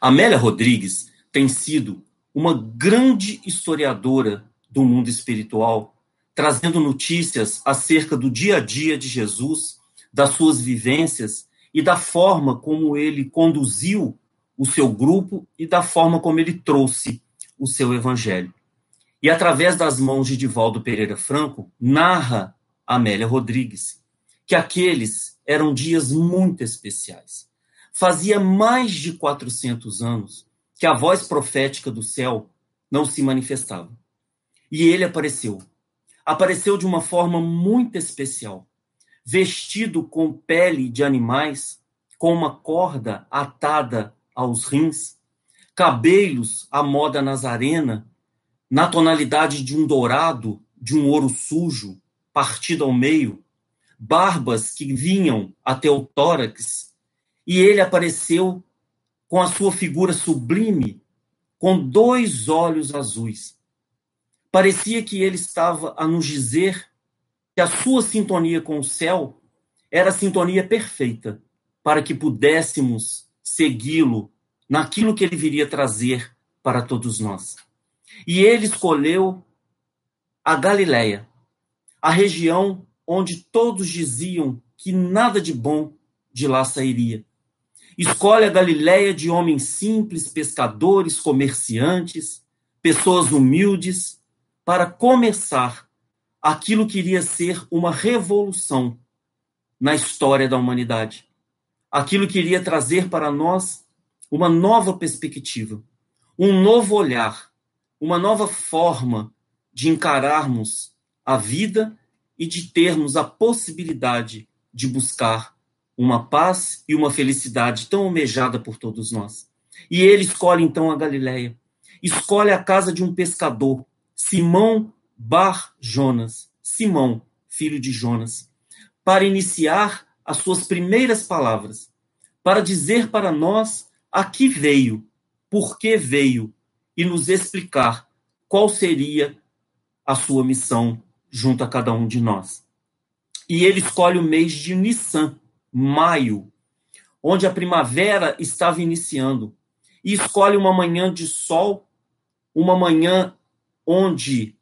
Amélia Rodrigues tem sido uma grande historiadora do mundo espiritual, trazendo notícias acerca do dia a dia de Jesus, das suas vivências e da forma como ele conduziu o seu grupo e da forma como ele trouxe o seu evangelho. E através das mãos de Divaldo Pereira Franco, narra Amélia Rodrigues que aqueles eram dias muito especiais. Fazia mais de 400 anos que a voz profética do céu não se manifestava. E ele apareceu. Apareceu de uma forma muito especial, vestido com pele de animais, com uma corda atada aos rins, cabelos à moda nazarena, na tonalidade de um dourado, de um ouro sujo, partido ao meio, barbas que vinham até o tórax, e ele apareceu com a sua figura sublime, com dois olhos azuis. Parecia que ele estava a nos dizer que a sua sintonia com o céu era a sintonia perfeita para que pudéssemos segui-lo naquilo que ele viria trazer para todos nós. E ele escolheu a Galileia, a região onde todos diziam que nada de bom de lá sairia. Escolhe a Galiléia de homens simples, pescadores, comerciantes, pessoas humildes, para começar aquilo que iria ser uma revolução na história da humanidade. Aquilo que iria trazer para nós uma nova perspectiva, um novo olhar, uma nova forma de encararmos a vida e de termos a possibilidade de buscar uma paz e uma felicidade tão almejada por todos nós. E ele escolhe então a Galileia, escolhe a casa de um pescador, Simão Bar Jonas, Simão, filho de Jonas, para iniciar as suas primeiras palavras, para dizer para nós a que veio, por que veio e nos explicar qual seria a sua missão junto a cada um de nós. E ele escolhe o mês de Nissan, maio, onde a primavera estava iniciando, e escolhe uma manhã de sol, uma manhã onde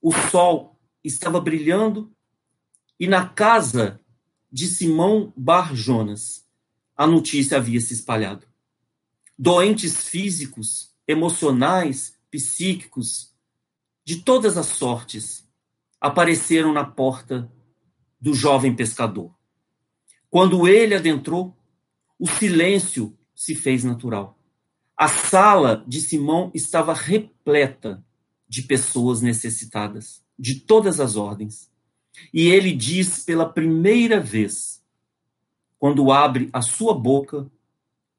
o sol estava brilhando, e na casa de Simão Bar Jonas, a notícia havia se espalhado. Doentes físicos, emocionais, psíquicos, de todas as sortes, apareceram na porta do jovem pescador. Quando ele adentrou, o silêncio se fez natural. A sala de Simão estava repleta de pessoas necessitadas, de todas as ordens. E ele diz pela primeira vez, quando abre a sua boca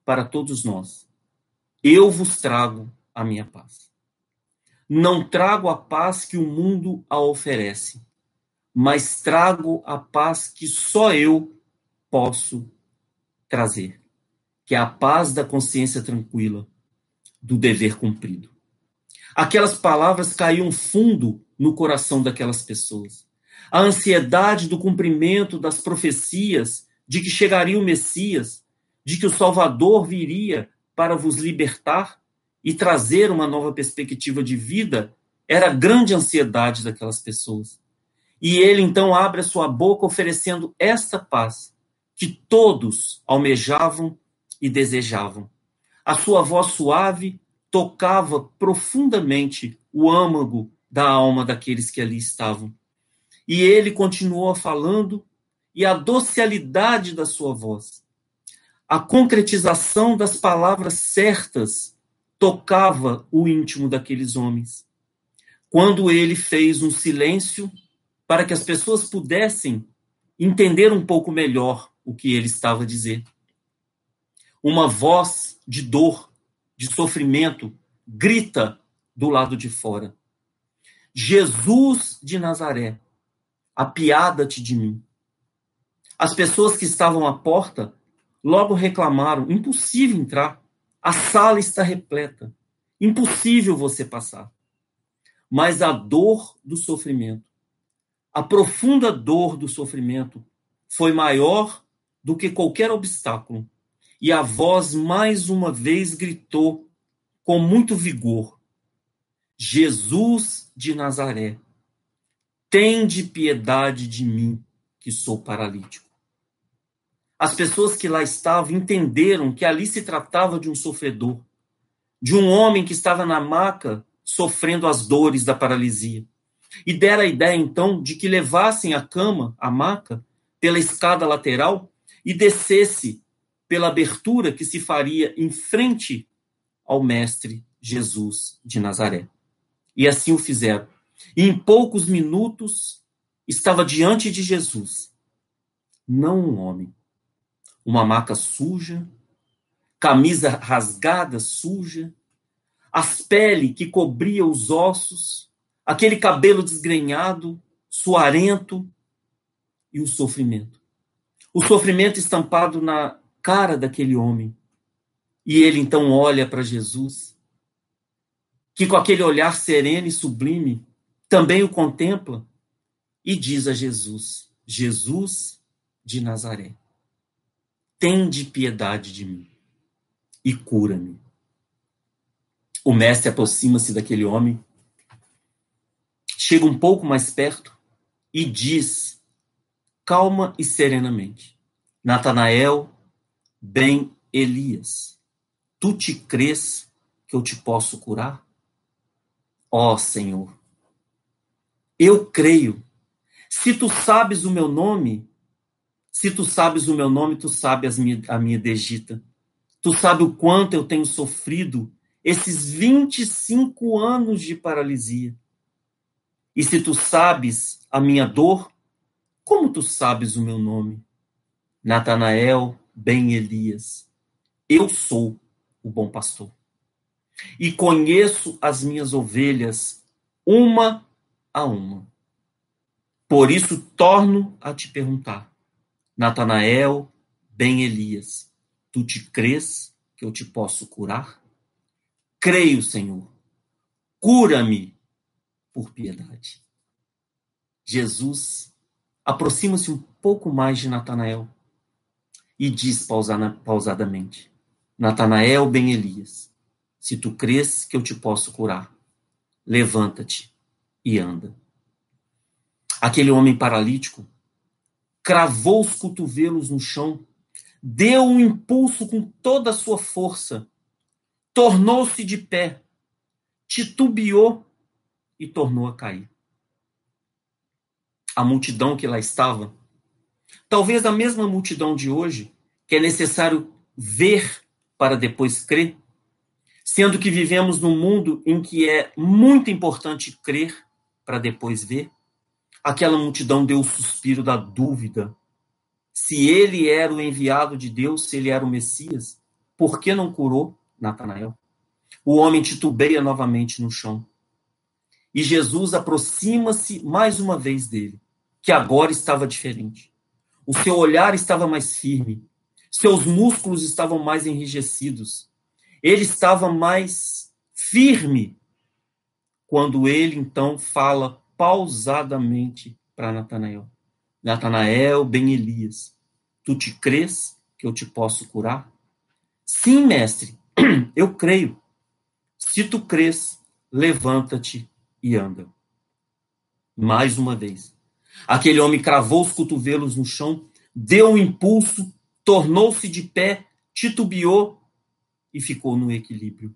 para todos nós: Eu vos trago a minha paz. Não trago a paz que o mundo a oferece, mas trago a paz que só eu posso trazer, que é a paz da consciência tranquila, do dever cumprido. Aquelas palavras caíam fundo no coração daquelas pessoas. A ansiedade do cumprimento das profecias de que chegaria o Messias, de que o Salvador viria para vos libertar e trazer uma nova perspectiva de vida, era a grande ansiedade daquelas pessoas. E ele então abre a sua boca oferecendo esta paz que todos almejavam e desejavam. A sua voz suave tocava profundamente o âmago da alma daqueles que ali estavam. E ele continuou falando, e a docilidade da sua voz, a concretização das palavras certas, tocava o íntimo daqueles homens. Quando ele fez um silêncio para que as pessoas pudessem entender um pouco melhor o que ele estava a dizer. Uma voz de dor, de sofrimento, grita do lado de fora: Jesus de Nazaré, apiada-te de mim. As pessoas que estavam à porta logo reclamaram: impossível entrar, a sala está repleta, impossível você passar. Mas a dor do sofrimento, a profunda dor do sofrimento, foi maior do que qualquer obstáculo. e a voz mais uma vez gritou com muito vigor: Jesus de Nazaré, tende piedade de mim, que sou paralítico. As pessoas que lá estavam entenderam que ali se tratava de um sofredor, de um homem que estava na maca sofrendo as dores da paralisia. E deram a ideia, então, de que levassem a cama, a maca, pela escada lateral e descesse pela abertura que se faria em frente ao Mestre Jesus de Nazaré. E assim o fizeram. E em poucos minutos estava diante de Jesus, não um homem, uma maca suja, camisa rasgada, suja, as pele que cobria os ossos, aquele cabelo desgrenhado, suarento e o sofrimento. O sofrimento estampado na cara daquele homem. E ele então olha para Jesus, que com aquele olhar sereno e sublime também o contempla e diz a Jesus: Jesus de Nazaré, tende piedade de mim e cura-me. O mestre aproxima-se daquele homem, chega um pouco mais perto e diz, calma e serenamente: Natanael, bem Elias, tu te crês que eu te posso curar? Ó oh, Senhor, eu creio. Se tu sabes o meu nome, se tu sabes o meu nome, tu sabes a minha degita. Tu sabes o quanto eu tenho sofrido esses 25 anos de paralisia. E se tu sabes a minha dor, como tu sabes o meu nome? Natanael ben Elias, eu sou o bom pastor. E conheço as minhas ovelhas uma a uma. Por isso torno a te perguntar, Natanael ben Elias, tu te crês que eu te posso curar? Creio, Senhor. Cura-me por piedade. Jesus aproxima-se um pouco mais de Natanael e diz pausadamente: Natanael ben Elias, se tu crês que eu te posso curar, levanta-te e anda. Aquele homem paralítico cravou os cotovelos no chão, deu um impulso com toda a sua força tornou-se de pé, titubeou e tornou a cair. A multidão que lá estava, talvez a mesma multidão de hoje, que é necessário ver para depois crer, sendo que vivemos num mundo em que é muito importante crer para depois ver, aquela multidão deu o suspiro da dúvida. Se ele era o enviado de Deus, se ele era o Messias, por que não curou? Natanael. O homem titubeia novamente no chão. E Jesus aproxima-se mais uma vez dele, que agora estava diferente. O seu olhar estava mais firme, seus músculos estavam mais enrijecidos. Ele estava mais firme quando ele então fala pausadamente para Natanael. Natanael, bem Elias, tu te crês que eu te posso curar? Sim, mestre, Eu creio. Se tu crês, levanta-te e anda. Mais uma vez. Aquele homem cravou os cotovelos no chão, deu um impulso, tornou-se de pé, titubeou e ficou no equilíbrio.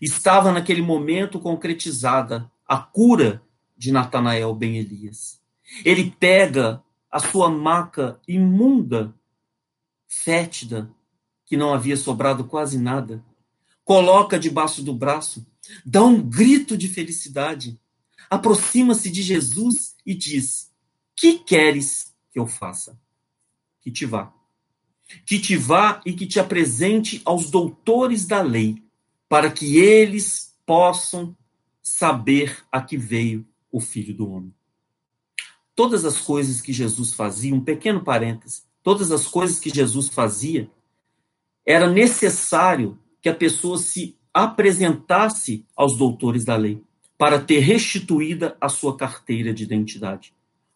Estava naquele momento concretizada a cura de Natanael Ben Elias. Ele pega a sua maca imunda, fétida, que não havia sobrado quase nada, coloca debaixo do braço, dá um grito de felicidade, aproxima-se de Jesus e diz: Que queres que eu faça? Que te vá. Que te vá e que te apresente aos doutores da lei, para que eles possam saber a que veio o Filho do Homem. Todas as coisas que Jesus fazia, um pequeno parêntese, todas as coisas que Jesus fazia era necessário que a pessoa se apresentasse aos doutores da lei para ter restituída a sua carteira de identidade.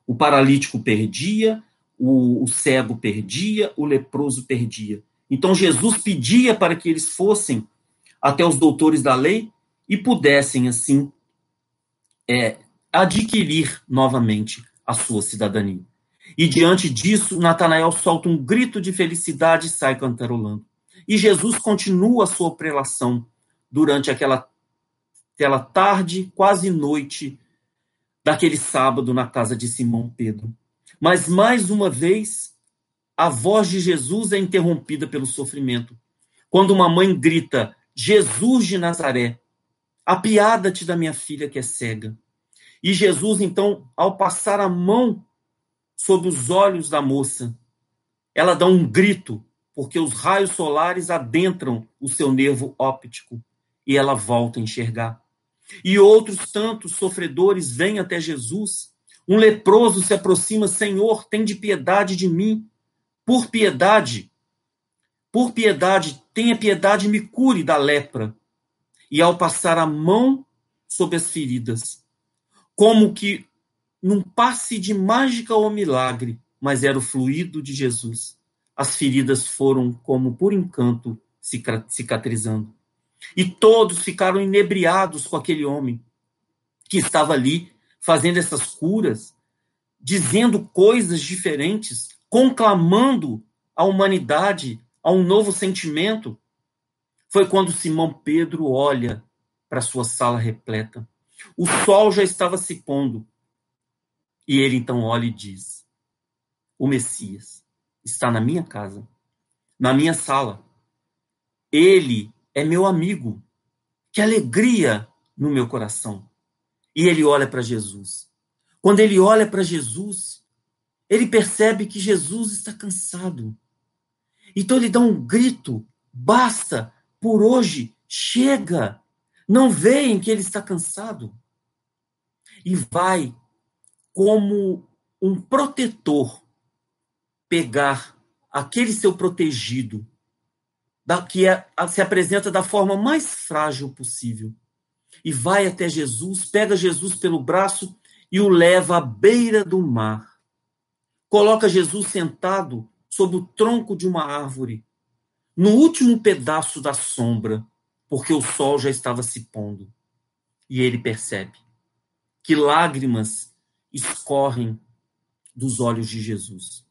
O paralítico perdia, o, o cego perdia, o leproso perdia. Então Jesus pedia para que eles fossem até os doutores da lei e pudessem, assim, é, adquirir novamente a sua cidadania. E diante disso, Natanael solta um grito de felicidade e sai cantarolando. E Jesus continua a sua prelação durante aquela, aquela tarde, quase noite, daquele sábado na casa de Simão Pedro. Mas mais uma vez, a voz de Jesus é interrompida pelo sofrimento. Quando uma mãe grita: Jesus de Nazaré, apiada-te da minha filha que é cega. E Jesus, então, ao passar a mão sobre os olhos da moça, ela dá um grito, porque os raios solares adentram o seu nervo óptico e ela volta a enxergar. E outros tantos sofredores vêm até Jesus. Um leproso se aproxima, Senhor, tem de piedade de mim. Por piedade, por piedade, tenha piedade e me cure da lepra. E ao passar a mão sobre as feridas, como que num passe de mágica ou milagre, mas era o fluido de Jesus. As feridas foram como por encanto cicatrizando. E todos ficaram inebriados com aquele homem que estava ali fazendo essas curas, dizendo coisas diferentes, conclamando a humanidade a um novo sentimento. Foi quando Simão Pedro olha para sua sala repleta o sol já estava se pondo. E ele então olha e diz: O Messias está na minha casa, na minha sala. Ele é meu amigo. Que alegria no meu coração. E ele olha para Jesus. Quando ele olha para Jesus, ele percebe que Jesus está cansado. Então ele dá um grito: basta, por hoje, chega. Não veem que ele está cansado? E vai, como um protetor, pegar aquele seu protegido, que é, se apresenta da forma mais frágil possível, e vai até Jesus, pega Jesus pelo braço e o leva à beira do mar. Coloca Jesus sentado sob o tronco de uma árvore, no último pedaço da sombra porque o sol já estava se pondo. E ele percebe que lágrimas escorrem dos olhos de Jesus.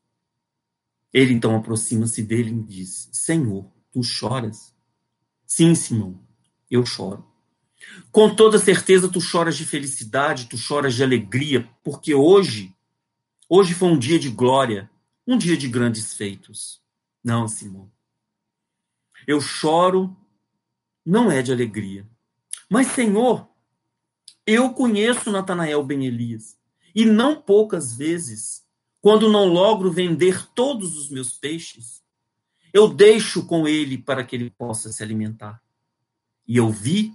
Ele então aproxima-se dele e diz: Senhor, tu choras? Sim, Simão, eu choro. Com toda certeza tu choras de felicidade, tu choras de alegria, porque hoje, hoje foi um dia de glória, um dia de grandes feitos. Não, Simão. Eu choro não é de alegria. Mas, Senhor, eu conheço Natanael Ben Elias, e não poucas vezes, quando não logro vender todos os meus peixes, eu deixo com ele para que ele possa se alimentar. E eu vi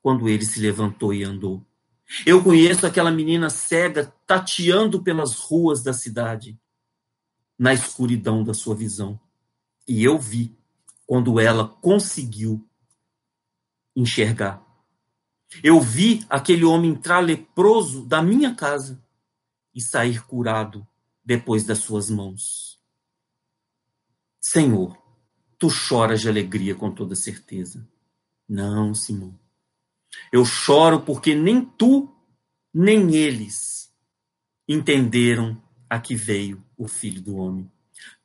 quando ele se levantou e andou. Eu conheço aquela menina cega tateando pelas ruas da cidade, na escuridão da sua visão. E eu vi quando ela conseguiu enxergar. Eu vi aquele homem entrar leproso da minha casa e sair curado depois das suas mãos. Senhor, tu choras de alegria com toda certeza. Não, Simão. Eu choro porque nem tu, nem eles entenderam a que veio o Filho do Homem.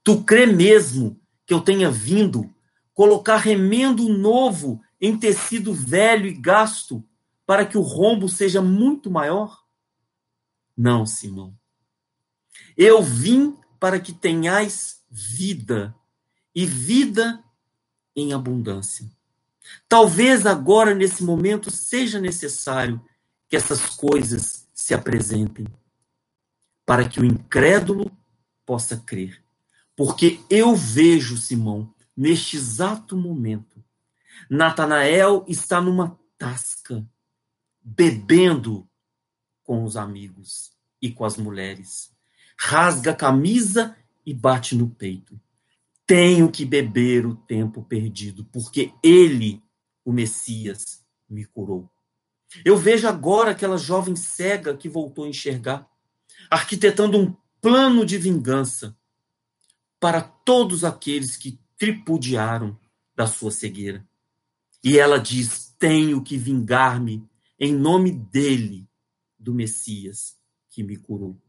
Tu crê mesmo que eu tenha vindo colocar remendo novo em tecido velho e gasto para que o rombo seja muito maior? Não, Simão. Eu vim para que tenhais vida e vida em abundância. Talvez agora, nesse momento, seja necessário que essas coisas se apresentem para que o incrédulo possa crer. Porque eu vejo, Simão, neste exato momento, Natanael está numa tasca, bebendo com os amigos e com as mulheres. Rasga a camisa e bate no peito. Tenho que beber o tempo perdido, porque ele, o Messias, me curou. Eu vejo agora aquela jovem cega que voltou a enxergar, arquitetando um plano de vingança para todos aqueles que tripudiaram da sua cegueira. E ela diz: Tenho que vingar-me em nome dele, do Messias que me curou.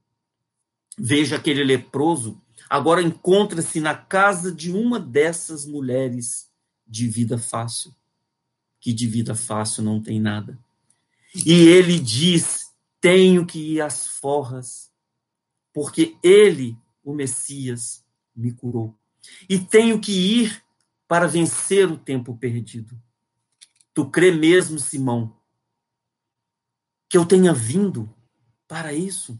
Veja aquele leproso, agora encontra-se na casa de uma dessas mulheres de vida fácil, que de vida fácil não tem nada. E ele diz: Tenho que ir às forras, porque ele, o Messias, me curou. E tenho que ir para vencer o tempo perdido. Tu crê mesmo, Simão, que eu tenha vindo para isso?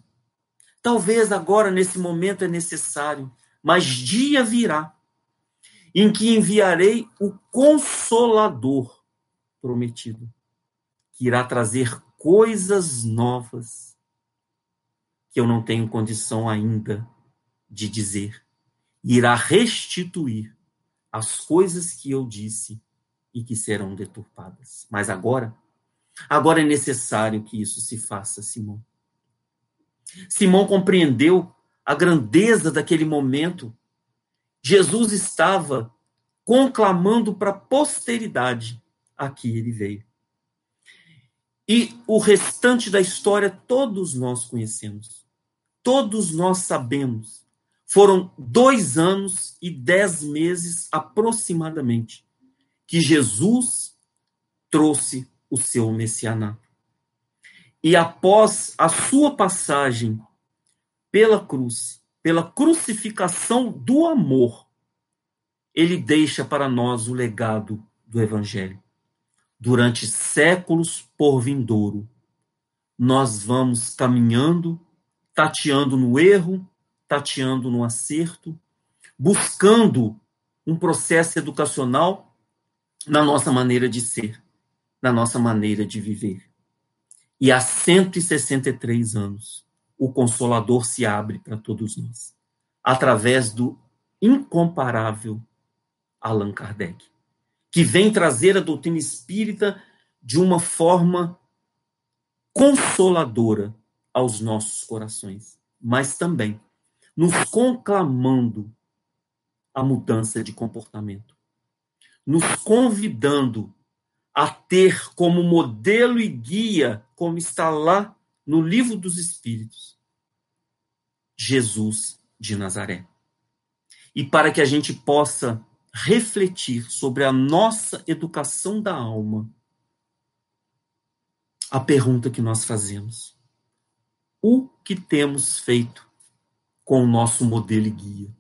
Talvez agora, nesse momento, é necessário, mas dia virá em que enviarei o Consolador prometido, que irá trazer coisas novas que eu não tenho condição ainda de dizer, irá restituir as coisas que eu disse e que serão deturpadas. Mas agora, agora é necessário que isso se faça, Simão. Simão compreendeu a grandeza daquele momento. Jesus estava conclamando para a posteridade a que ele veio. E o restante da história todos nós conhecemos. Todos nós sabemos. Foram dois anos e dez meses aproximadamente que Jesus trouxe o seu messianato. E após a sua passagem pela cruz, pela crucificação do amor, ele deixa para nós o legado do evangelho. Durante séculos por vindouro, nós vamos caminhando, tateando no erro, tateando no acerto, buscando um processo educacional na nossa maneira de ser, na nossa maneira de viver. E há 163 anos, o Consolador se abre para todos nós, através do incomparável Allan Kardec, que vem trazer a doutrina espírita de uma forma consoladora aos nossos corações, mas também nos conclamando a mudança de comportamento, nos convidando a ter como modelo e guia, como está lá no livro dos Espíritos, Jesus de Nazaré. E para que a gente possa refletir sobre a nossa educação da alma, a pergunta que nós fazemos: o que temos feito com o nosso modelo e guia.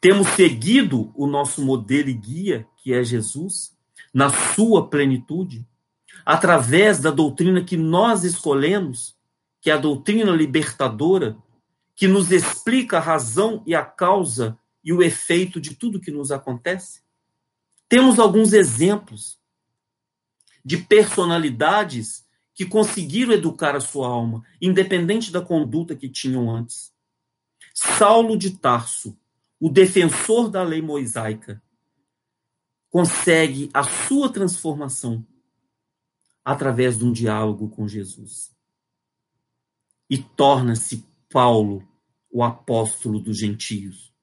Temos seguido o nosso modelo e guia, que é Jesus, na sua plenitude, através da doutrina que nós escolhemos, que é a doutrina libertadora, que nos explica a razão e a causa e o efeito de tudo que nos acontece. Temos alguns exemplos de personalidades que conseguiram educar a sua alma, independente da conduta que tinham antes. Saulo de Tarso, o defensor da lei mosaica, consegue a sua transformação através de um diálogo com Jesus. E torna-se Paulo o apóstolo dos gentios,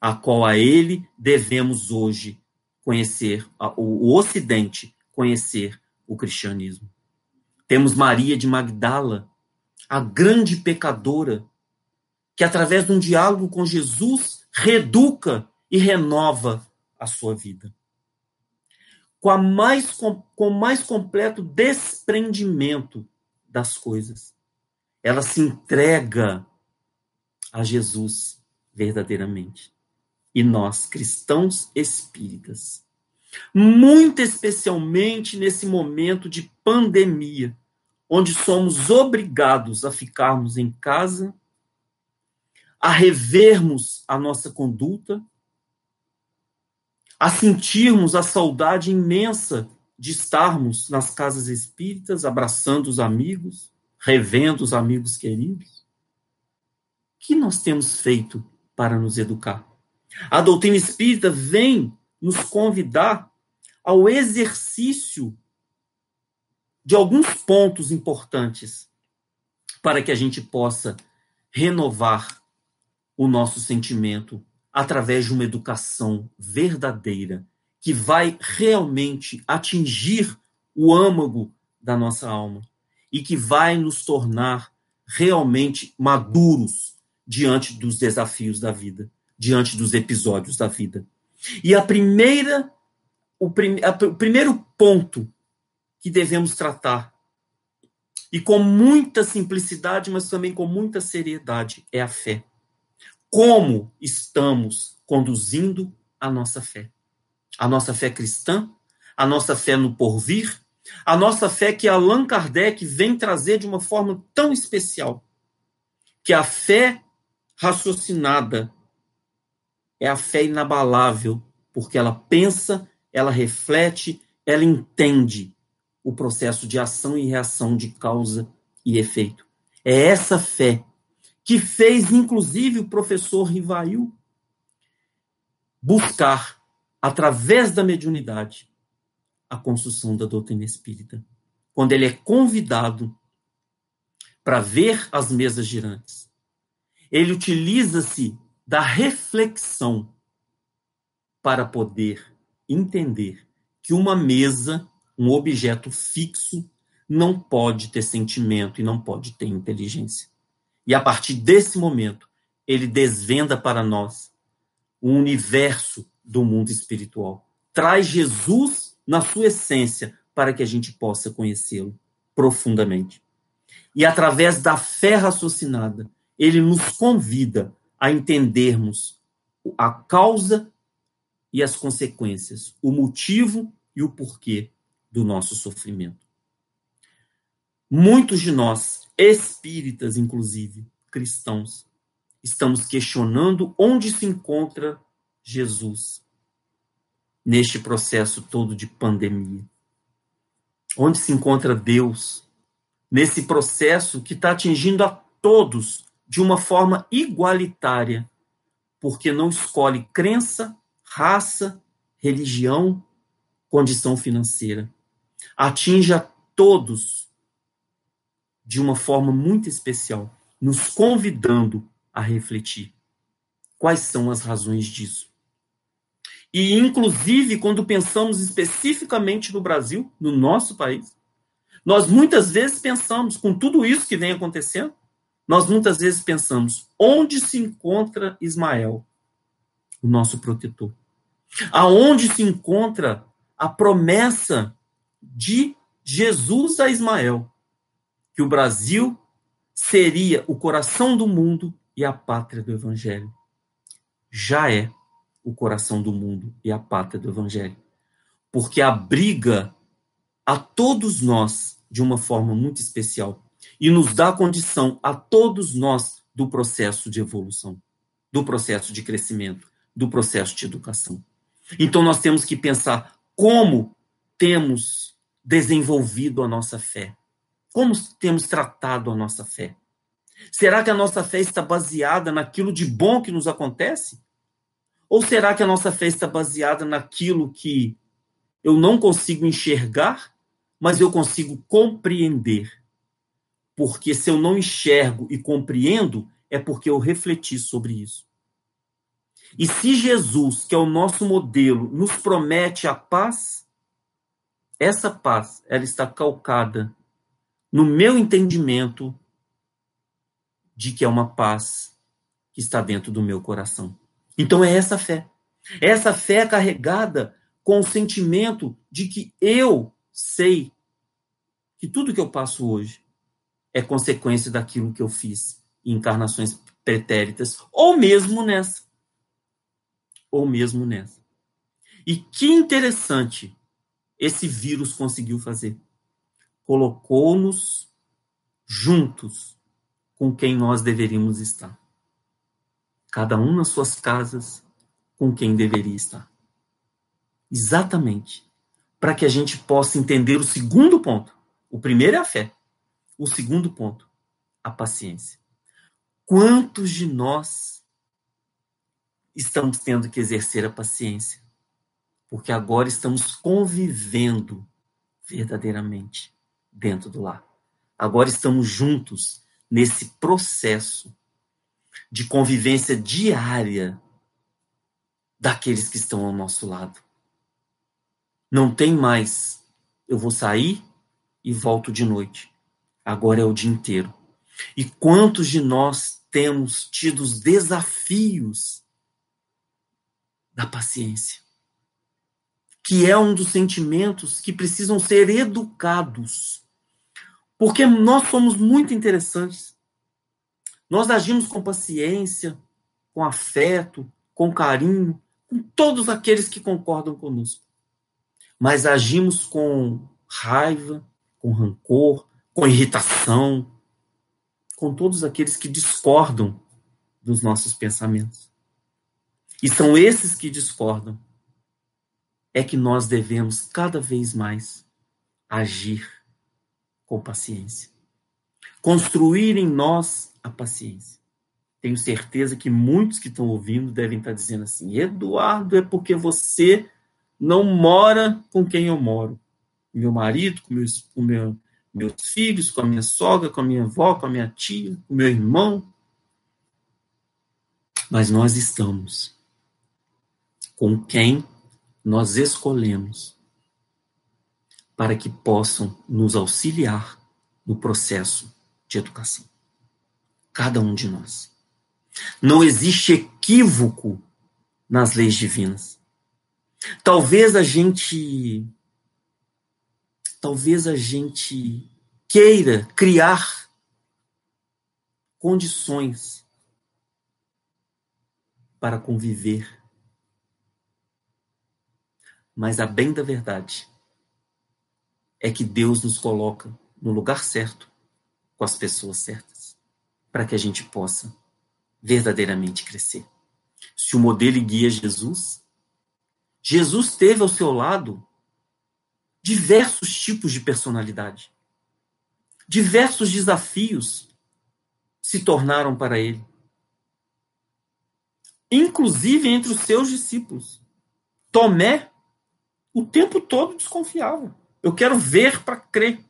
a qual a ele devemos hoje conhecer, o Ocidente conhecer o cristianismo. Temos Maria de Magdala, a grande pecadora, que através de um diálogo com Jesus reeduca e renova a sua vida. Com, a mais, com, com mais completo desprendimento das coisas. Ela se entrega a Jesus verdadeiramente. E nós, cristãos espíritas, muito especialmente nesse momento de pandemia, onde somos obrigados a ficarmos em casa a revermos a nossa conduta, a sentirmos a saudade imensa de estarmos nas casas espíritas, abraçando os amigos, revendo os amigos queridos. O que nós temos feito para nos educar? A doutrina espírita vem nos convidar ao exercício de alguns pontos importantes para que a gente possa renovar o nosso sentimento através de uma educação verdadeira, que vai realmente atingir o âmago da nossa alma e que vai nos tornar realmente maduros diante dos desafios da vida, diante dos episódios da vida. E a primeira, o, prim, a, o primeiro ponto que devemos tratar, e com muita simplicidade, mas também com muita seriedade, é a fé. Como estamos conduzindo a nossa fé? A nossa fé cristã, a nossa fé no porvir, a nossa fé que Allan Kardec vem trazer de uma forma tão especial, que a fé raciocinada é a fé inabalável, porque ela pensa, ela reflete, ela entende o processo de ação e reação de causa e efeito. É essa fé que fez, inclusive, o professor Rivail buscar, através da mediunidade, a construção da doutrina espírita. Quando ele é convidado para ver as mesas girantes, ele utiliza-se da reflexão para poder entender que uma mesa, um objeto fixo, não pode ter sentimento e não pode ter inteligência. E a partir desse momento, ele desvenda para nós o universo do mundo espiritual. Traz Jesus na sua essência, para que a gente possa conhecê-lo profundamente. E através da fé raciocinada, ele nos convida a entendermos a causa e as consequências, o motivo e o porquê do nosso sofrimento. Muitos de nós, espíritas inclusive, cristãos, estamos questionando onde se encontra Jesus neste processo todo de pandemia? Onde se encontra Deus nesse processo que está atingindo a todos de uma forma igualitária, porque não escolhe crença, raça, religião, condição financeira. Atinge a todos de uma forma muito especial, nos convidando a refletir. Quais são as razões disso? E, inclusive, quando pensamos especificamente no Brasil, no nosso país, nós muitas vezes pensamos, com tudo isso que vem acontecendo, nós muitas vezes pensamos: onde se encontra Ismael, o nosso protetor? Aonde se encontra a promessa de Jesus a Ismael, que o Brasil seria o coração do mundo e a pátria do Evangelho? Já é o coração do mundo e a pátria do Evangelho. Porque abriga a todos nós de uma forma muito especial e nos dá condição a todos nós do processo de evolução, do processo de crescimento, do processo de educação. Então nós temos que pensar como temos desenvolvido a nossa fé, como temos tratado a nossa fé. Será que a nossa fé está baseada naquilo de bom que nos acontece? Ou será que a nossa fé está baseada naquilo que eu não consigo enxergar, mas eu consigo compreender? Porque se eu não enxergo e compreendo, é porque eu refleti sobre isso. E se Jesus, que é o nosso modelo, nos promete a paz, essa paz, ela está calcada no meu entendimento de que é uma paz que está dentro do meu coração. Então é essa fé. Essa fé é carregada com o sentimento de que eu sei que tudo que eu passo hoje é consequência daquilo que eu fiz em encarnações pretéritas, ou mesmo nessa. Ou mesmo nessa. E que interessante esse vírus conseguiu fazer. Colocou-nos juntos com quem nós deveríamos estar cada um nas suas casas, com quem deveria estar. Exatamente. Para que a gente possa entender o segundo ponto. O primeiro é a fé. O segundo ponto, a paciência. Quantos de nós estamos tendo que exercer a paciência? Porque agora estamos convivendo verdadeiramente dentro do lar. Agora estamos juntos nesse processo de convivência diária daqueles que estão ao nosso lado. Não tem mais, eu vou sair e volto de noite. Agora é o dia inteiro. E quantos de nós temos tido os desafios da paciência? Que é um dos sentimentos que precisam ser educados. Porque nós somos muito interessantes. Nós agimos com paciência, com afeto, com carinho, com todos aqueles que concordam conosco. Mas agimos com raiva, com rancor, com irritação, com todos aqueles que discordam dos nossos pensamentos. E são esses que discordam é que nós devemos cada vez mais agir com paciência. Construir em nós a paciência. Tenho certeza que muitos que estão ouvindo devem estar dizendo assim: Eduardo, é porque você não mora com quem eu moro. Meu marido, com meus, com meu, meus filhos, com a minha sogra, com a minha avó, com a minha tia, com meu irmão. Mas nós estamos com quem nós escolhemos para que possam nos auxiliar no processo de educação. Cada um de nós. Não existe equívoco nas leis divinas. Talvez a gente talvez a gente queira criar condições para conviver mas a bem da verdade é que Deus nos coloca no lugar certo, com as pessoas certas, para que a gente possa verdadeiramente crescer. Se o modelo guia Jesus, Jesus teve ao seu lado diversos tipos de personalidade. Diversos desafios se tornaram para ele. Inclusive entre os seus discípulos. Tomé o tempo todo desconfiava. Eu quero ver para crer.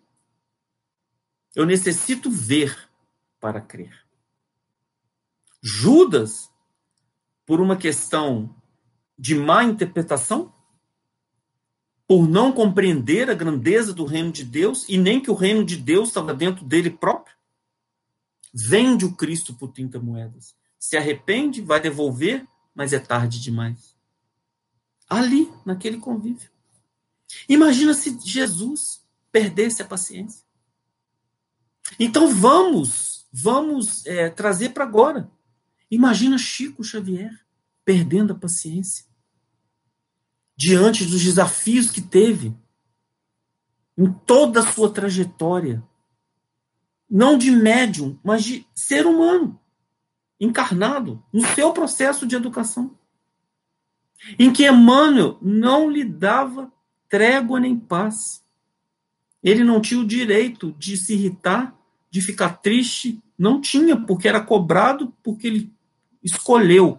Eu necessito ver para crer. Judas, por uma questão de má interpretação, por não compreender a grandeza do reino de Deus e nem que o reino de Deus estava dentro dele próprio, vende o Cristo por 30 moedas. Se arrepende, vai devolver, mas é tarde demais. Ali, naquele convívio. Imagina se Jesus perdesse a paciência. Então vamos, vamos é, trazer para agora. Imagina Chico Xavier perdendo a paciência diante dos desafios que teve em toda a sua trajetória, não de médium, mas de ser humano, encarnado no seu processo de educação, em que Emmanuel não lhe dava trégua nem paz. Ele não tinha o direito de se irritar, de ficar triste, não tinha, porque era cobrado porque ele escolheu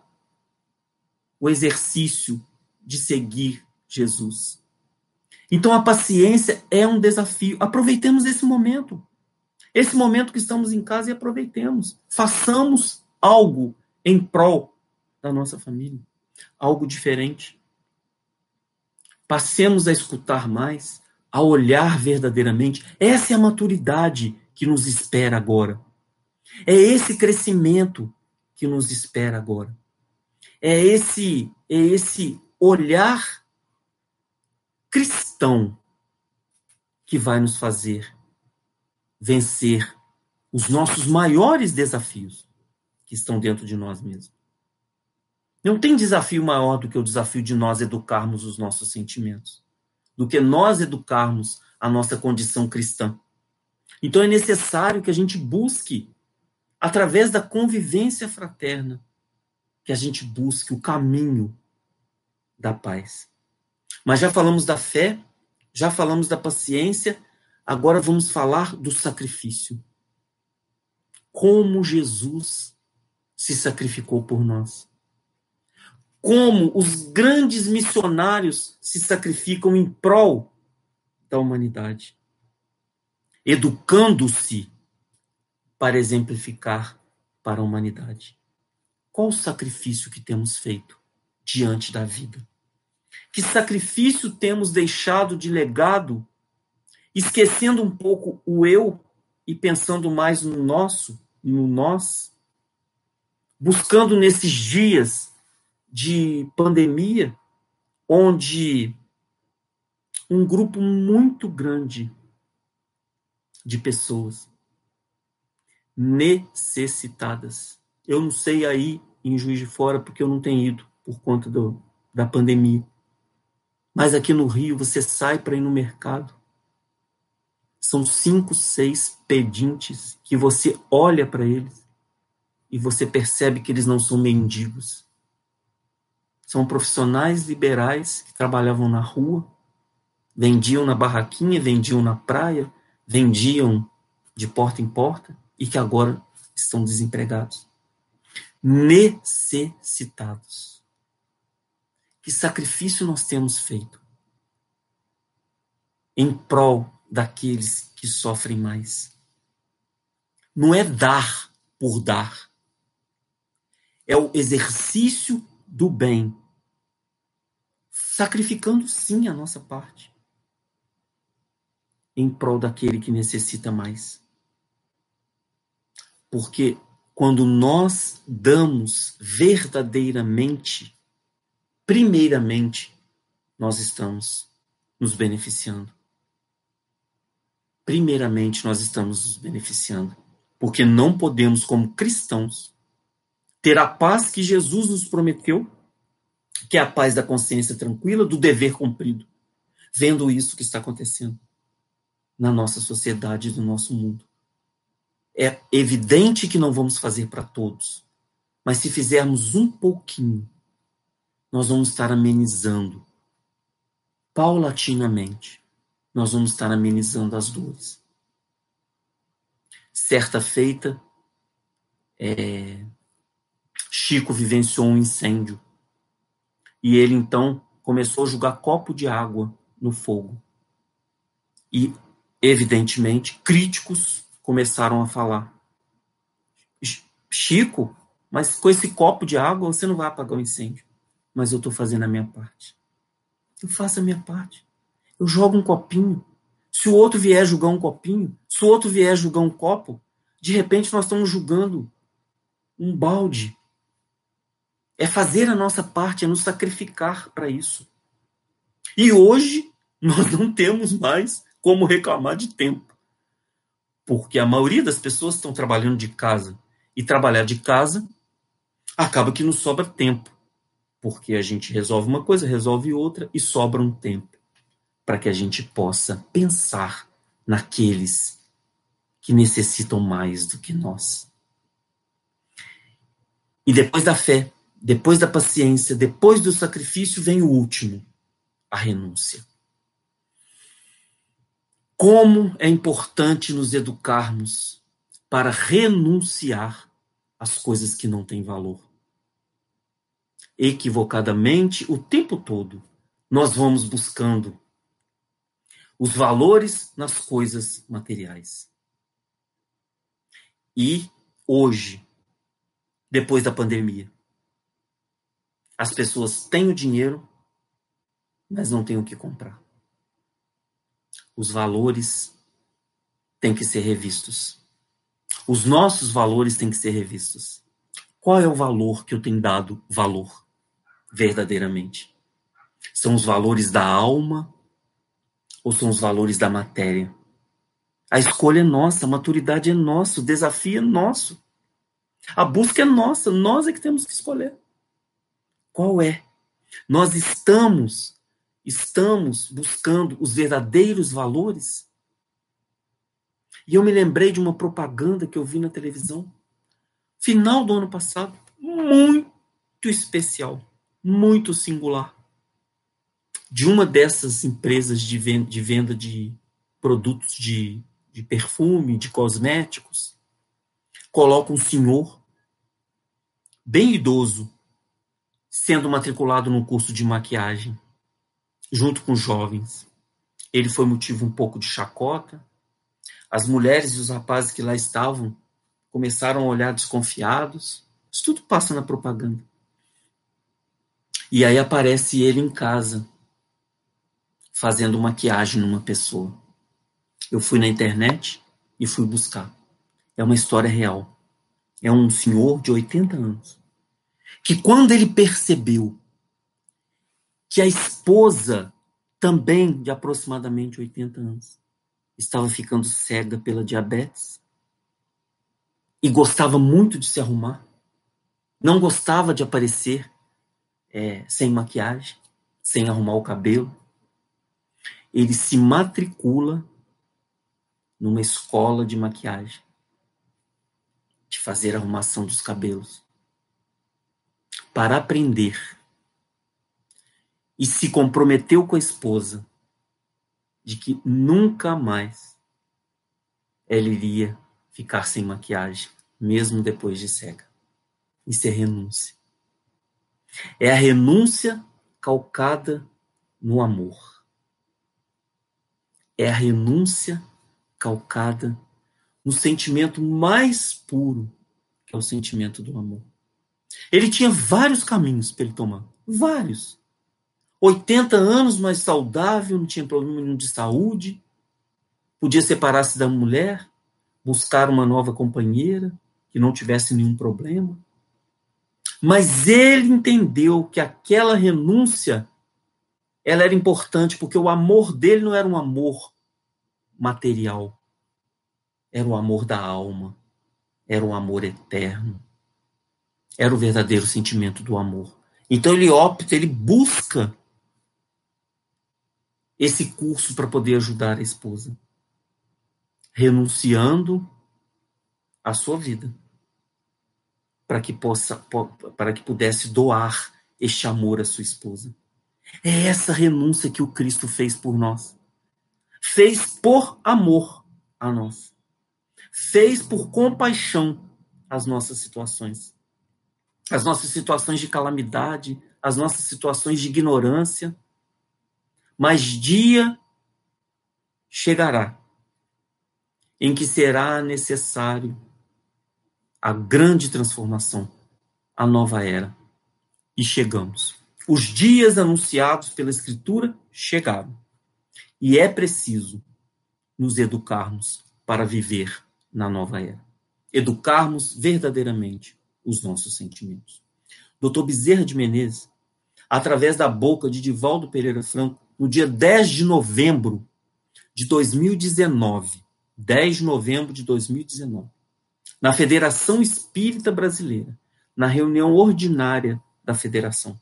o exercício de seguir Jesus. Então a paciência é um desafio. Aproveitemos esse momento. Esse momento que estamos em casa e aproveitemos. Façamos algo em prol da nossa família. Algo diferente. Passemos a escutar mais, a olhar verdadeiramente. Essa é a maturidade que nos espera agora. É esse crescimento que nos espera agora. É esse é esse olhar cristão que vai nos fazer vencer os nossos maiores desafios que estão dentro de nós mesmos. Não tem desafio maior do que o desafio de nós educarmos os nossos sentimentos, do que nós educarmos a nossa condição cristã. Então é necessário que a gente busque, através da convivência fraterna, que a gente busque o caminho da paz. Mas já falamos da fé, já falamos da paciência, agora vamos falar do sacrifício. Como Jesus se sacrificou por nós como os grandes missionários se sacrificam em prol da humanidade, educando-se para exemplificar para a humanidade. Qual o sacrifício que temos feito diante da vida? Que sacrifício temos deixado de legado, esquecendo um pouco o eu e pensando mais no nosso, no nós? Buscando nesses dias de pandemia, onde um grupo muito grande de pessoas necessitadas. Eu não sei aí em Juiz de Fora, porque eu não tenho ido por conta do, da pandemia. Mas aqui no Rio, você sai para ir no mercado. São cinco, seis pedintes que você olha para eles e você percebe que eles não são mendigos. São profissionais liberais que trabalhavam na rua, vendiam na barraquinha, vendiam na praia, vendiam de porta em porta e que agora estão desempregados. Necessitados. Que sacrifício nós temos feito em prol daqueles que sofrem mais? Não é dar por dar. É o exercício do bem, sacrificando sim a nossa parte em prol daquele que necessita mais. Porque quando nós damos verdadeiramente, primeiramente, nós estamos nos beneficiando. Primeiramente, nós estamos nos beneficiando. Porque não podemos, como cristãos, ter a paz que Jesus nos prometeu, que é a paz da consciência tranquila, do dever cumprido, vendo isso que está acontecendo na nossa sociedade no nosso mundo. É evidente que não vamos fazer para todos, mas se fizermos um pouquinho, nós vamos estar amenizando paulatinamente. Nós vamos estar amenizando as dores. Certa feita, é, Chico vivenciou um incêndio e ele então começou a jogar copo de água no fogo. E, evidentemente, críticos começaram a falar: Chico, mas com esse copo de água você não vai apagar o incêndio. Mas eu estou fazendo a minha parte. Eu faço a minha parte. Eu jogo um copinho. Se o outro vier julgar um copinho, se o outro vier julgar um copo, de repente nós estamos julgando um balde. É fazer a nossa parte, é nos sacrificar para isso. E hoje nós não temos mais como reclamar de tempo porque a maioria das pessoas estão trabalhando de casa. E trabalhar de casa acaba que não sobra tempo, porque a gente resolve uma coisa, resolve outra e sobra um tempo para que a gente possa pensar naqueles que necessitam mais do que nós. E depois da fé, depois da paciência, depois do sacrifício, vem o último, a renúncia. Como é importante nos educarmos para renunciar às coisas que não têm valor. Equivocadamente, o tempo todo, nós vamos buscando os valores nas coisas materiais. E hoje, depois da pandemia, as pessoas têm o dinheiro, mas não têm o que comprar os valores têm que ser revistos. Os nossos valores têm que ser revistos. Qual é o valor que eu tenho dado valor verdadeiramente? São os valores da alma ou são os valores da matéria? A escolha é nossa, a maturidade é nossa, o desafio é nosso. A busca é nossa, nós é que temos que escolher. Qual é? Nós estamos Estamos buscando os verdadeiros valores? E eu me lembrei de uma propaganda que eu vi na televisão, final do ano passado, muito especial, muito singular, de uma dessas empresas de venda de, venda de produtos de, de perfume, de cosméticos. Coloca um senhor, bem idoso, sendo matriculado num curso de maquiagem junto com jovens. Ele foi motivo um pouco de chacota. As mulheres e os rapazes que lá estavam começaram a olhar desconfiados. Isso tudo passa na propaganda. E aí aparece ele em casa, fazendo maquiagem numa pessoa. Eu fui na internet e fui buscar. É uma história real. É um senhor de 80 anos que quando ele percebeu que a esposa, também de aproximadamente 80 anos, estava ficando cega pela diabetes e gostava muito de se arrumar, não gostava de aparecer é, sem maquiagem, sem arrumar o cabelo. Ele se matricula numa escola de maquiagem, de fazer arrumação dos cabelos, para aprender. E se comprometeu com a esposa de que nunca mais ela iria ficar sem maquiagem, mesmo depois de cega. Isso é renúncia. É a renúncia calcada no amor. É a renúncia calcada no sentimento mais puro, que é o sentimento do amor. Ele tinha vários caminhos para ele tomar. Vários. 80 anos mais saudável, não tinha problema nenhum de saúde. Podia separar-se da mulher, buscar uma nova companheira que não tivesse nenhum problema. Mas ele entendeu que aquela renúncia ela era importante porque o amor dele não era um amor material. Era o amor da alma. Era um amor eterno. Era o verdadeiro sentimento do amor. Então ele opta, ele busca esse curso para poder ajudar a esposa, renunciando à sua vida para que possa para que pudesse doar este amor à sua esposa. É essa renúncia que o Cristo fez por nós. Fez por amor a nós. Fez por compaixão as nossas situações. As nossas situações de calamidade, as nossas situações de ignorância. Mas dia chegará em que será necessário a grande transformação, a nova era. E chegamos. Os dias anunciados pela Escritura chegaram. E é preciso nos educarmos para viver na nova era. Educarmos verdadeiramente os nossos sentimentos. Dr. Bezerra de Menezes, através da boca de Divaldo Pereira Franco, no dia 10 de novembro de 2019, 10 de novembro de 2019, na Federação Espírita Brasileira, na reunião ordinária da federação.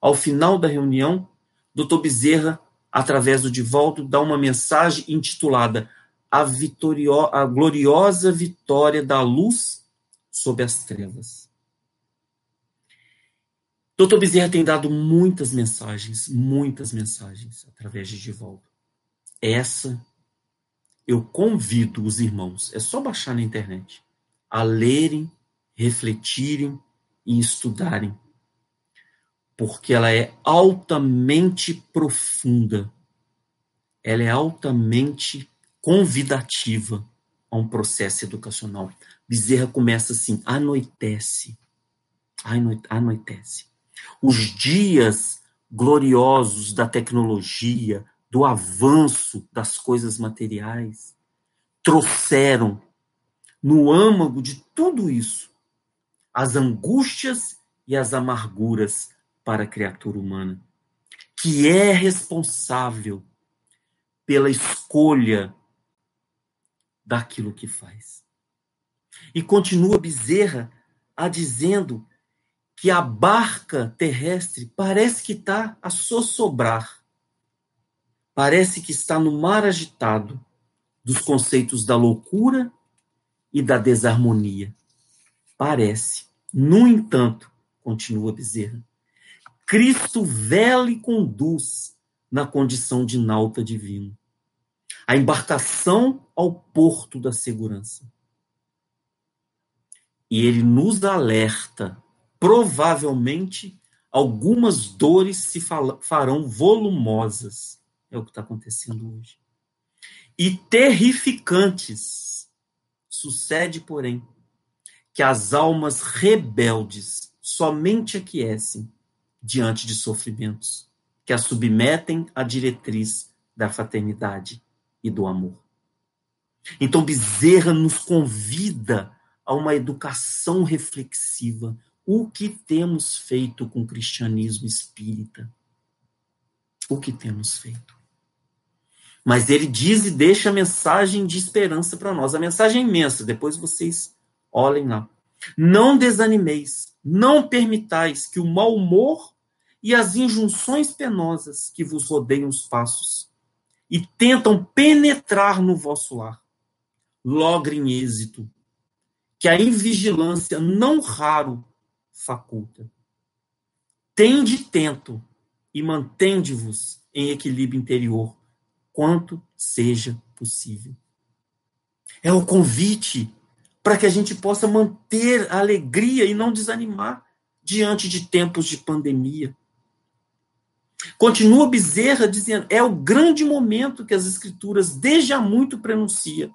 Ao final da reunião, Dr. Bezerra, através do Divaldo, dá uma mensagem intitulada a, vitorio... a gloriosa vitória da luz sobre as trevas. Dr. Bezerra tem dado muitas mensagens, muitas mensagens através de Divaldo. Essa eu convido os irmãos, é só baixar na internet a lerem, refletirem e estudarem, porque ela é altamente profunda, ela é altamente convidativa a um processo educacional. Bezerra começa assim: anoitece, anoitece. Os dias gloriosos da tecnologia, do avanço das coisas materiais, trouxeram no âmago de tudo isso, as angústias e as amarguras para a criatura humana, que é responsável pela escolha daquilo que faz. E continua Bezerra a dizendo que a barca terrestre parece que está a sossobrar, parece que está no mar agitado dos conceitos da loucura e da desarmonia. Parece. No entanto, continua Bezerra, Cristo vela e conduz na condição de nauta divino. A embarcação ao porto da segurança. E ele nos alerta, provavelmente algumas dores se farão volumosas. É o que está acontecendo hoje. E terrificantes Sucede, porém, que as almas rebeldes somente aquecem diante de sofrimentos que a submetem à diretriz da fraternidade e do amor. Então, Bezerra nos convida a uma educação reflexiva. O que temos feito com o cristianismo espírita? O que temos feito? Mas ele diz e deixa a mensagem de esperança para nós. A mensagem é imensa, depois vocês olhem lá. Não desanimeis, não permitais que o mau humor e as injunções penosas que vos rodeiam os passos e tentam penetrar no vosso lar, logrem êxito, que a invigilância não raro faculta. Tende tento e mantende-vos em equilíbrio interior, quanto seja possível. É o convite para que a gente possa manter a alegria e não desanimar diante de tempos de pandemia. Continua Bezerra dizendo: é o grande momento que as Escrituras desde há muito prenuncia,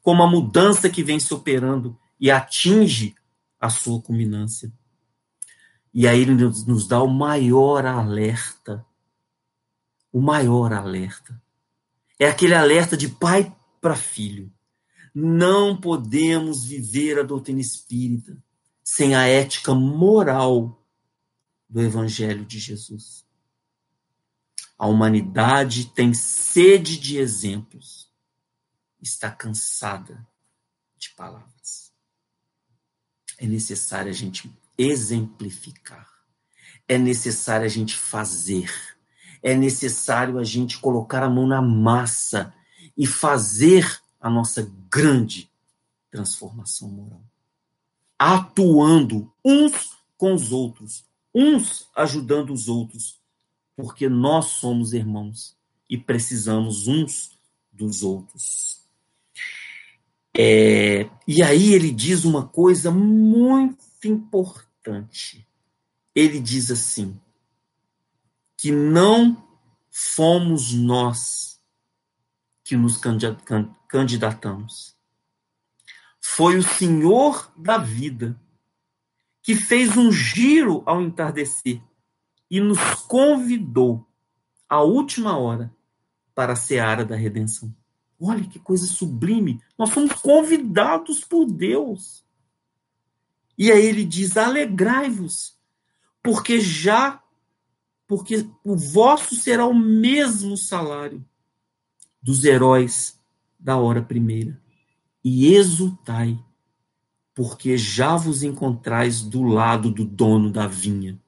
como a mudança que vem se operando e atinge a sua culminância. E aí ele nos, nos dá o maior alerta. O maior alerta. É aquele alerta de pai para filho. Não podemos viver a doutrina espírita sem a ética moral do Evangelho de Jesus. A humanidade tem sede de exemplos, está cansada de palavras. É necessário a gente exemplificar, é necessário a gente fazer, é necessário a gente colocar a mão na massa e fazer a nossa grande transformação moral. Atuando uns com os outros, uns ajudando os outros, porque nós somos irmãos e precisamos uns dos outros. É, e aí ele diz uma coisa muito importante. Ele diz assim: que não fomos nós que nos candidatamos. Foi o Senhor da vida que fez um giro ao entardecer e nos convidou à última hora para a seara da redenção. Olha que coisa sublime! Nós somos convidados por Deus. E aí ele diz: alegrai-vos, porque já, porque o vosso será o mesmo salário dos heróis da hora primeira. E exultai, porque já vos encontrais do lado do dono da vinha,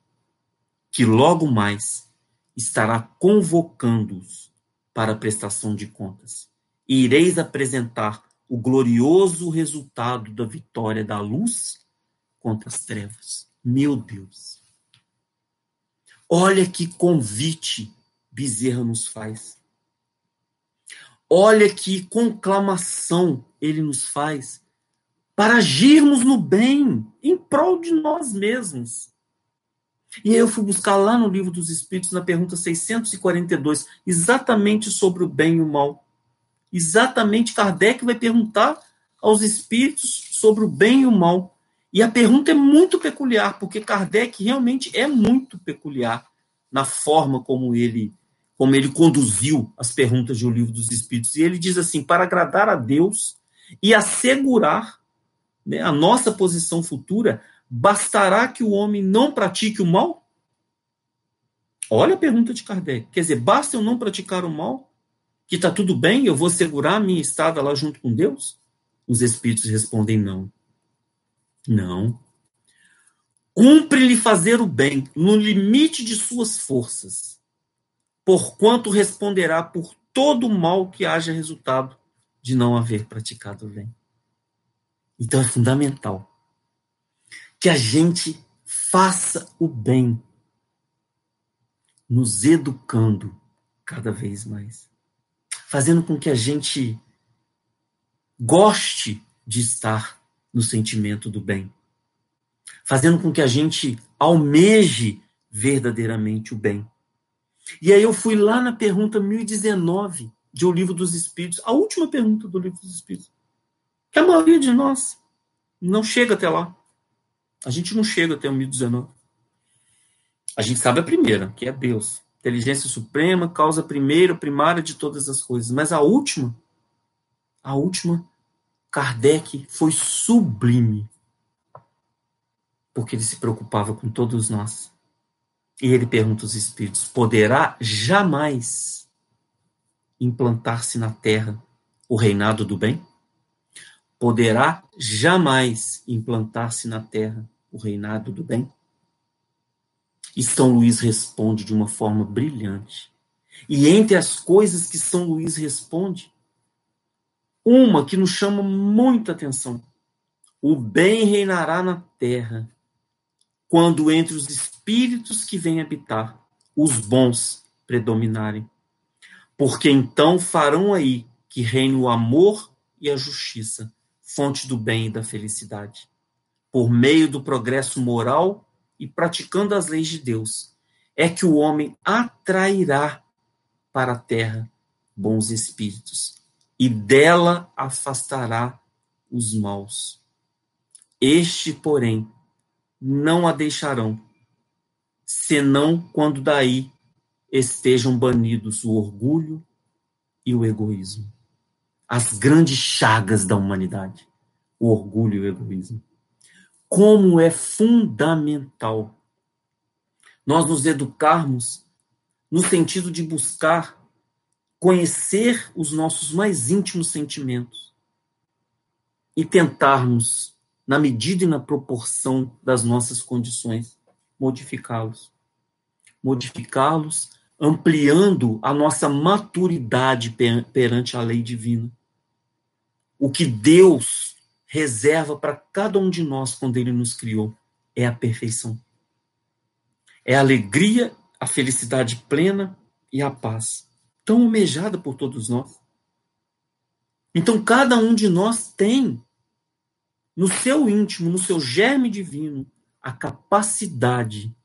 que logo mais estará convocando-os para a prestação de contas. E ireis apresentar o glorioso resultado da vitória da luz contra as trevas. Meu Deus. Olha que convite Bezerra nos faz. Olha que conclamação ele nos faz para agirmos no bem, em prol de nós mesmos. E eu fui buscar lá no Livro dos Espíritos, na pergunta 642, exatamente sobre o bem e o mal. Exatamente, Kardec vai perguntar aos espíritos sobre o bem e o mal. E a pergunta é muito peculiar, porque Kardec realmente é muito peculiar na forma como ele como ele conduziu as perguntas do livro dos Espíritos. E ele diz assim: para agradar a Deus e assegurar né, a nossa posição futura, bastará que o homem não pratique o mal? Olha a pergunta de Kardec. Quer dizer, basta eu não praticar o mal? Que está tudo bem? Eu vou segurar a minha estada lá junto com Deus? Os Espíritos respondem: não. Não. Cumpre-lhe fazer o bem no limite de suas forças porquanto responderá por todo o mal que haja resultado de não haver praticado o bem. Então é fundamental que a gente faça o bem, nos educando cada vez mais, fazendo com que a gente goste de estar no sentimento do bem, fazendo com que a gente almeje verdadeiramente o bem e aí eu fui lá na pergunta 1019 de O Livro dos Espíritos, a última pergunta do Livro dos Espíritos. Que a maioria de nós não chega até lá. A gente não chega até o 1019. A gente sabe a primeira, que é Deus. Inteligência suprema, causa primeira, primária de todas as coisas. Mas a última, a última, Kardec foi sublime. Porque ele se preocupava com todos nós. E ele pergunta aos espíritos: poderá jamais implantar-se na terra o reinado do bem? Poderá jamais implantar-se na terra o reinado do bem? E São Luís responde de uma forma brilhante. E entre as coisas que São Luís responde, uma que nos chama muita atenção: o bem reinará na terra quando entre os espíritos que vêm habitar, os bons predominarem. Porque então farão aí que reine o amor e a justiça, fonte do bem e da felicidade. Por meio do progresso moral e praticando as leis de Deus, é que o homem atrairá para a terra bons espíritos e dela afastará os maus. Este, porém, não a deixarão, senão quando daí estejam banidos o orgulho e o egoísmo. As grandes chagas da humanidade, o orgulho e o egoísmo como é fundamental nós nos educarmos no sentido de buscar conhecer os nossos mais íntimos sentimentos e tentarmos, na medida e na proporção das nossas condições, modificá-los. Modificá-los, ampliando a nossa maturidade perante a lei divina. O que Deus reserva para cada um de nós quando ele nos criou é a perfeição. É a alegria, a felicidade plena e a paz, tão almejada por todos nós. Então, cada um de nós tem no seu íntimo, no seu germe divino, a capacidade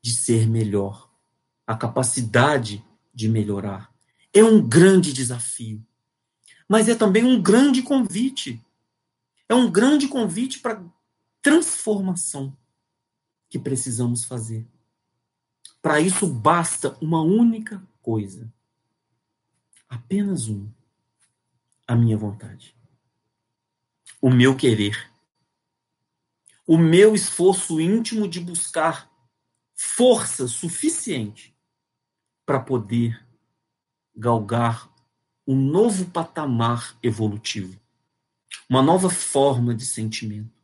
de ser melhor, a capacidade de melhorar. É um grande desafio, mas é também um grande convite é um grande convite para transformação que precisamos fazer. Para isso basta uma única coisa. Apenas uma. A minha vontade. O meu querer. O meu esforço íntimo de buscar força suficiente para poder galgar um novo patamar evolutivo uma nova forma de sentimento,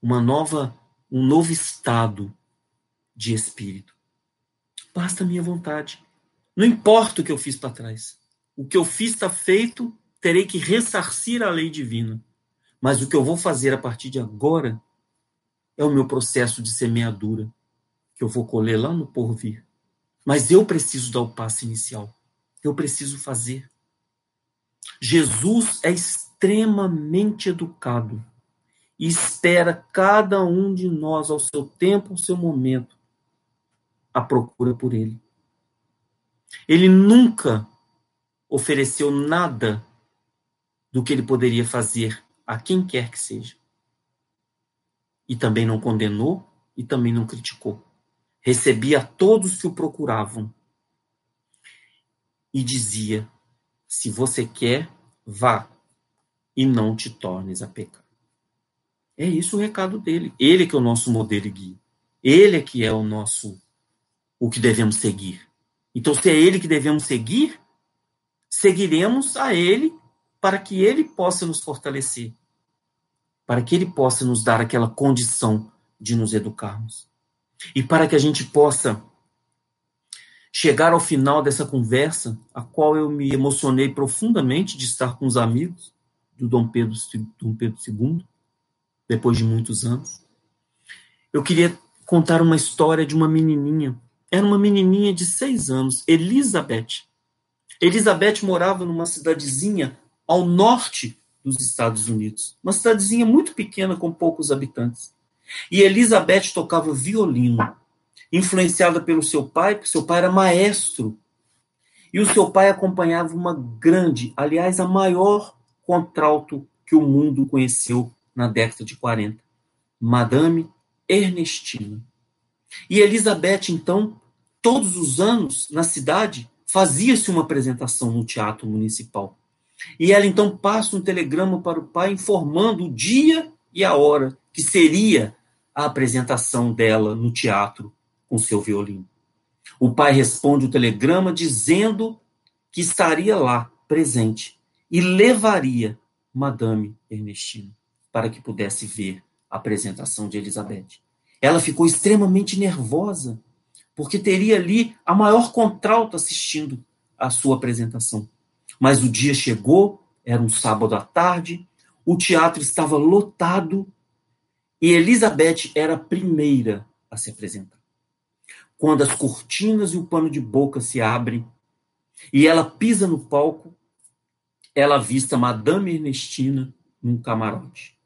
uma nova, um novo estado de espírito. Basta a minha vontade. Não importa o que eu fiz para trás. O que eu fiz está feito, terei que ressarcir a lei divina. Mas o que eu vou fazer a partir de agora é o meu processo de semeadura, que eu vou colher lá no porvir. Mas eu preciso dar o passo inicial. Eu preciso fazer. Jesus é extremamente educado e espera cada um de nós ao seu tempo, ao seu momento, a procura por ele. Ele nunca ofereceu nada do que ele poderia fazer a quem quer que seja. E também não condenou e também não criticou. Recebia a todos que o procuravam e dizia: se você quer, vá, e não te tornes a pecar. É isso o recado dele. Ele que é o nosso modelo e guia. Ele é que é o nosso o que devemos seguir. Então, se é ele que devemos seguir, seguiremos a ele para que ele possa nos fortalecer, para que ele possa nos dar aquela condição de nos educarmos. E para que a gente possa chegar ao final dessa conversa, a qual eu me emocionei profundamente de estar com os amigos, do Dom Pedro, Dom Pedro II, depois de muitos anos. Eu queria contar uma história de uma menininha. Era uma menininha de seis anos, Elizabeth. Elizabeth morava numa cidadezinha ao norte dos Estados Unidos. Uma cidadezinha muito pequena, com poucos habitantes. E Elizabeth tocava violino, influenciada pelo seu pai, porque seu pai era maestro. E o seu pai acompanhava uma grande, aliás, a maior contralto que o mundo conheceu na década de 40, Madame Ernestina. E Elizabeth, então, todos os anos, na cidade, fazia-se uma apresentação no teatro municipal. E ela então passa um telegrama para o pai informando o dia e a hora que seria a apresentação dela no teatro com seu violino. O pai responde o telegrama dizendo que estaria lá, presente, e levaria Madame Ernestina para que pudesse ver a apresentação de Elizabeth. Ela ficou extremamente nervosa, porque teria ali a maior contralto assistindo à sua apresentação. Mas o dia chegou, era um sábado à tarde, o teatro estava lotado e Elizabeth era a primeira a se apresentar. Quando as cortinas e o pano de boca se abrem e ela pisa no palco, ela avista Madame Ernestina num camarote.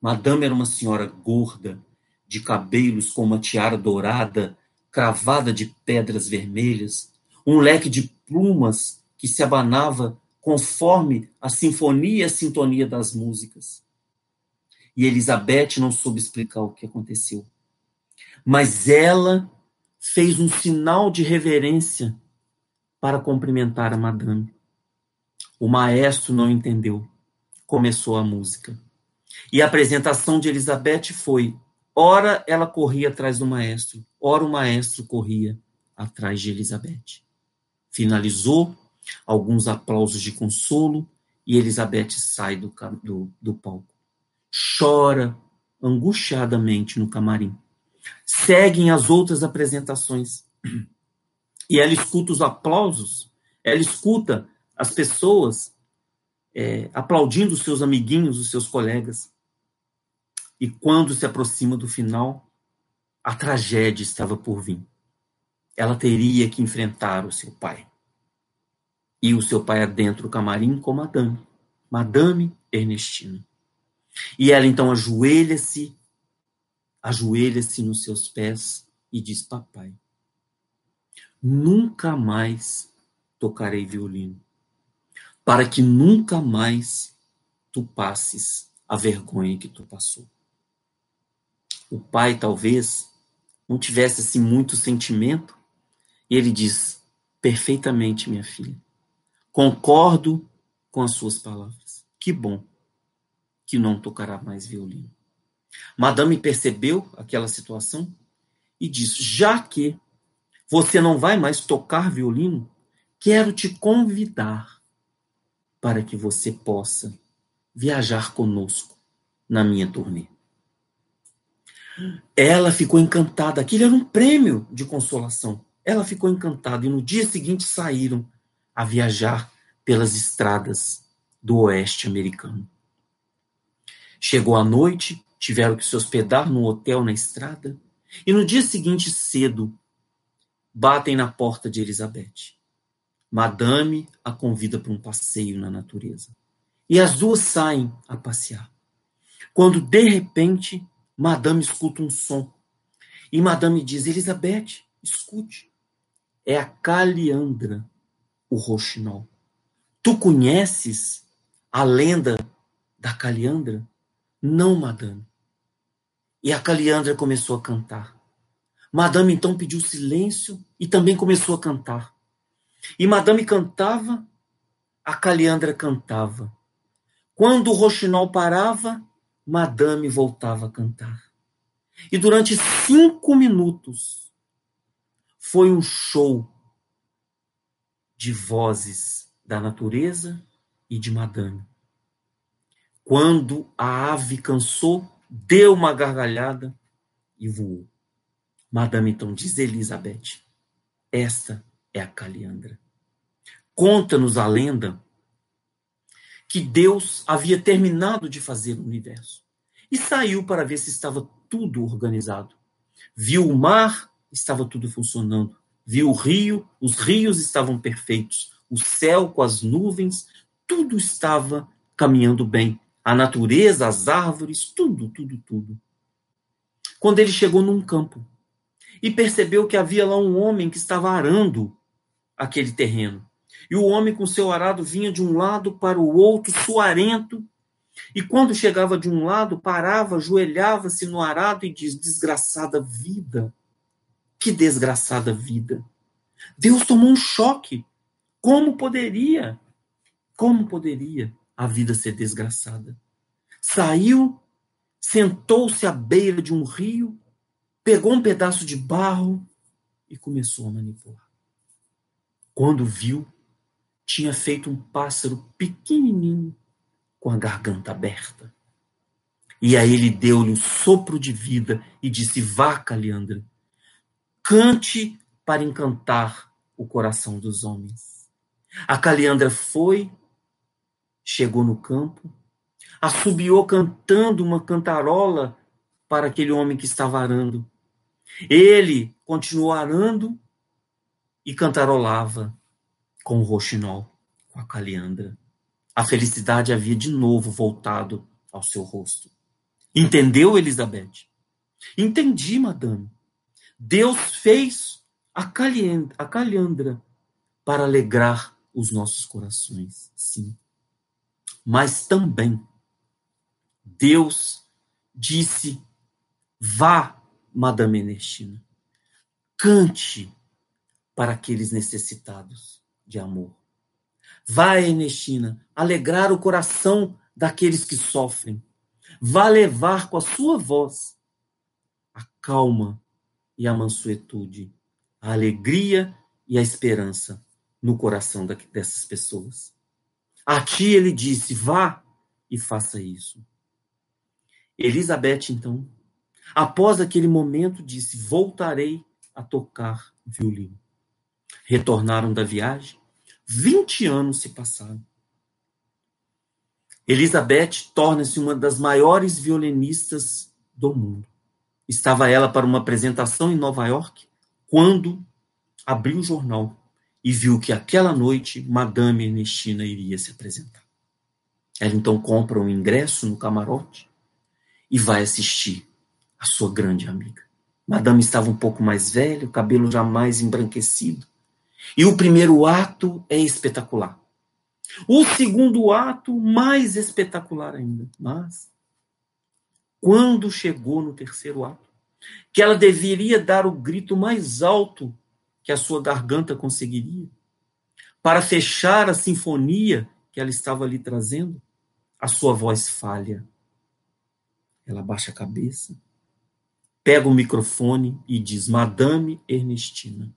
Madame era uma senhora gorda, de cabelos com uma tiara dourada, cravada de pedras vermelhas, um leque de plumas que se abanava conforme a sinfonia e a sintonia das músicas. E Elizabeth não soube explicar o que aconteceu. Mas ela fez um sinal de reverência para cumprimentar a madame. O maestro não entendeu. Começou a música. E a apresentação de Elizabeth foi: ora ela corria atrás do maestro, ora o maestro corria atrás de Elizabeth. Finalizou, alguns aplausos de consolo, e Elizabeth sai do, do, do palco. Chora angustiadamente no camarim. Seguem as outras apresentações. E ela escuta os aplausos, ela escuta as pessoas é, aplaudindo os seus amiguinhos, os seus colegas. E quando se aproxima do final, a tragédia estava por vir. Ela teria que enfrentar o seu pai. E o seu pai adentro do camarim com Madame, Madame Ernestina. E ela então ajoelha-se, ajoelha-se nos seus pés e diz: Papai, nunca mais tocarei violino para que nunca mais tu passes a vergonha que tu passou. O pai talvez não tivesse assim muito sentimento, e ele diz: perfeitamente, minha filha. Concordo com as suas palavras. Que bom que não tocará mais violino. Madame percebeu aquela situação e disse: já que você não vai mais tocar violino, quero te convidar para que você possa viajar conosco na minha turnê. Ela ficou encantada. Aquilo era um prêmio de consolação. Ela ficou encantada e no dia seguinte saíram a viajar pelas estradas do oeste americano. Chegou a noite, tiveram que se hospedar num hotel na estrada e no dia seguinte cedo batem na porta de Elizabeth. Madame a convida para um passeio na natureza. E as duas saem a passear. Quando, de repente, Madame escuta um som. E Madame diz: Elizabeth, escute. É a Caliandra, o roxinol. Tu conheces a lenda da Caliandra? Não, Madame. E a Caliandra começou a cantar. Madame então pediu silêncio e também começou a cantar. E Madame cantava, a Caliandra cantava. Quando o roxinol parava, Madame voltava a cantar. E durante cinco minutos foi um show de vozes da natureza e de Madame. Quando a ave cansou, deu uma gargalhada e voou. Madame então diz Elizabeth: Esta é a Caliandra. Conta-nos a lenda que Deus havia terminado de fazer o universo e saiu para ver se estava tudo organizado. Viu o mar, estava tudo funcionando. Viu o rio, os rios estavam perfeitos. O céu com as nuvens, tudo estava caminhando bem. A natureza, as árvores, tudo, tudo, tudo. Quando ele chegou num campo e percebeu que havia lá um homem que estava arando aquele terreno. E o homem com seu arado vinha de um lado para o outro, suarento, e quando chegava de um lado, parava, ajoelhava-se no arado e diz: Desgraçada vida, Que desgraçada vida. Deus tomou um choque. Como poderia? Como poderia a vida ser desgraçada? Saiu, sentou-se à beira de um rio, pegou um pedaço de barro e começou a manipular. Quando viu, tinha feito um pássaro pequenininho com a garganta aberta. E aí ele deu-lhe um sopro de vida e disse: Vá, Caliandra, cante para encantar o coração dos homens. A Caliandra foi, chegou no campo, assobiou cantando uma cantarola para aquele homem que estava arando. Ele continuou arando e cantarolava com o roxinol, com a caliandra. A felicidade havia de novo voltado ao seu rosto. Entendeu, Elizabeth? Entendi, madame. Deus fez a caliandra para alegrar os nossos corações, sim. Mas também Deus disse: vá, Madame Ernestina, cante para aqueles necessitados de amor. Vá, Ernestina, alegrar o coração daqueles que sofrem. Vá levar com a sua voz a calma e a mansuetude, a alegria e a esperança no coração dessas pessoas. A ti ele disse: vá e faça isso. Elizabeth, então, após aquele momento, disse: Voltarei a tocar violino. Retornaram da viagem. Vinte anos se passaram. Elizabeth torna-se uma das maiores violinistas do mundo. Estava ela para uma apresentação em Nova York quando abriu o jornal e viu que aquela noite Madame Ernestina iria se apresentar. Ela então compra um ingresso no camarote e vai assistir a sua grande amiga. Madame estava um pouco mais velha, o cabelo já mais embranquecido. E o primeiro ato é espetacular. O segundo ato, mais espetacular ainda. Mas, quando chegou no terceiro ato, que ela deveria dar o grito mais alto que a sua garganta conseguiria, para fechar a sinfonia que ela estava ali trazendo, a sua voz falha. Ela baixa a cabeça, pega o microfone e diz: Madame Ernestina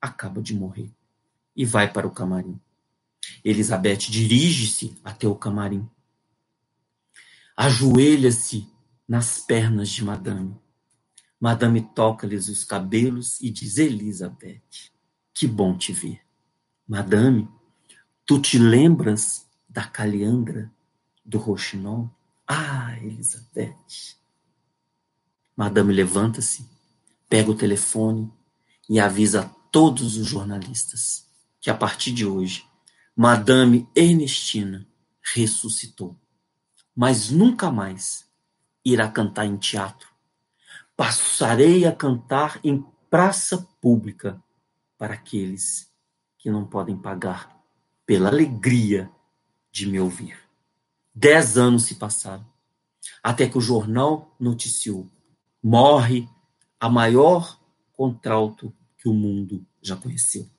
acaba de morrer. E vai para o camarim. Elizabeth dirige-se até o camarim. Ajoelha-se nas pernas de Madame. Madame toca-lhes os cabelos e diz: Elizabeth, que bom te ver. Madame, tu te lembras da caliandra do roxinol? Ah, Elizabeth. Madame levanta-se, pega o telefone e avisa a todos os jornalistas que a partir de hoje, Madame Ernestina ressuscitou, mas nunca mais irá cantar em teatro. Passarei a cantar em praça pública para aqueles que não podem pagar pela alegria de me ouvir. Dez anos se passaram, até que o jornal noticiou: morre a maior contralto que o mundo já conheceu,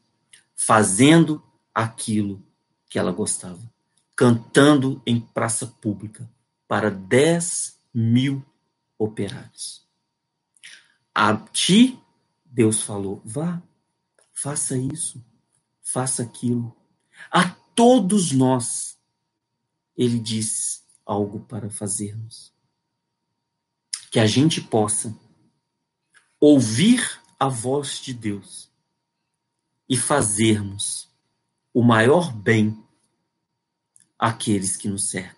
fazendo aquilo que ela gostava, cantando em praça pública para dez mil operários. A ti, Deus falou: vá, faça isso, faça aquilo. A todos nós, ele diz algo para fazermos. Que a gente possa ouvir a voz de Deus e fazermos o maior bem àqueles que nos cercam.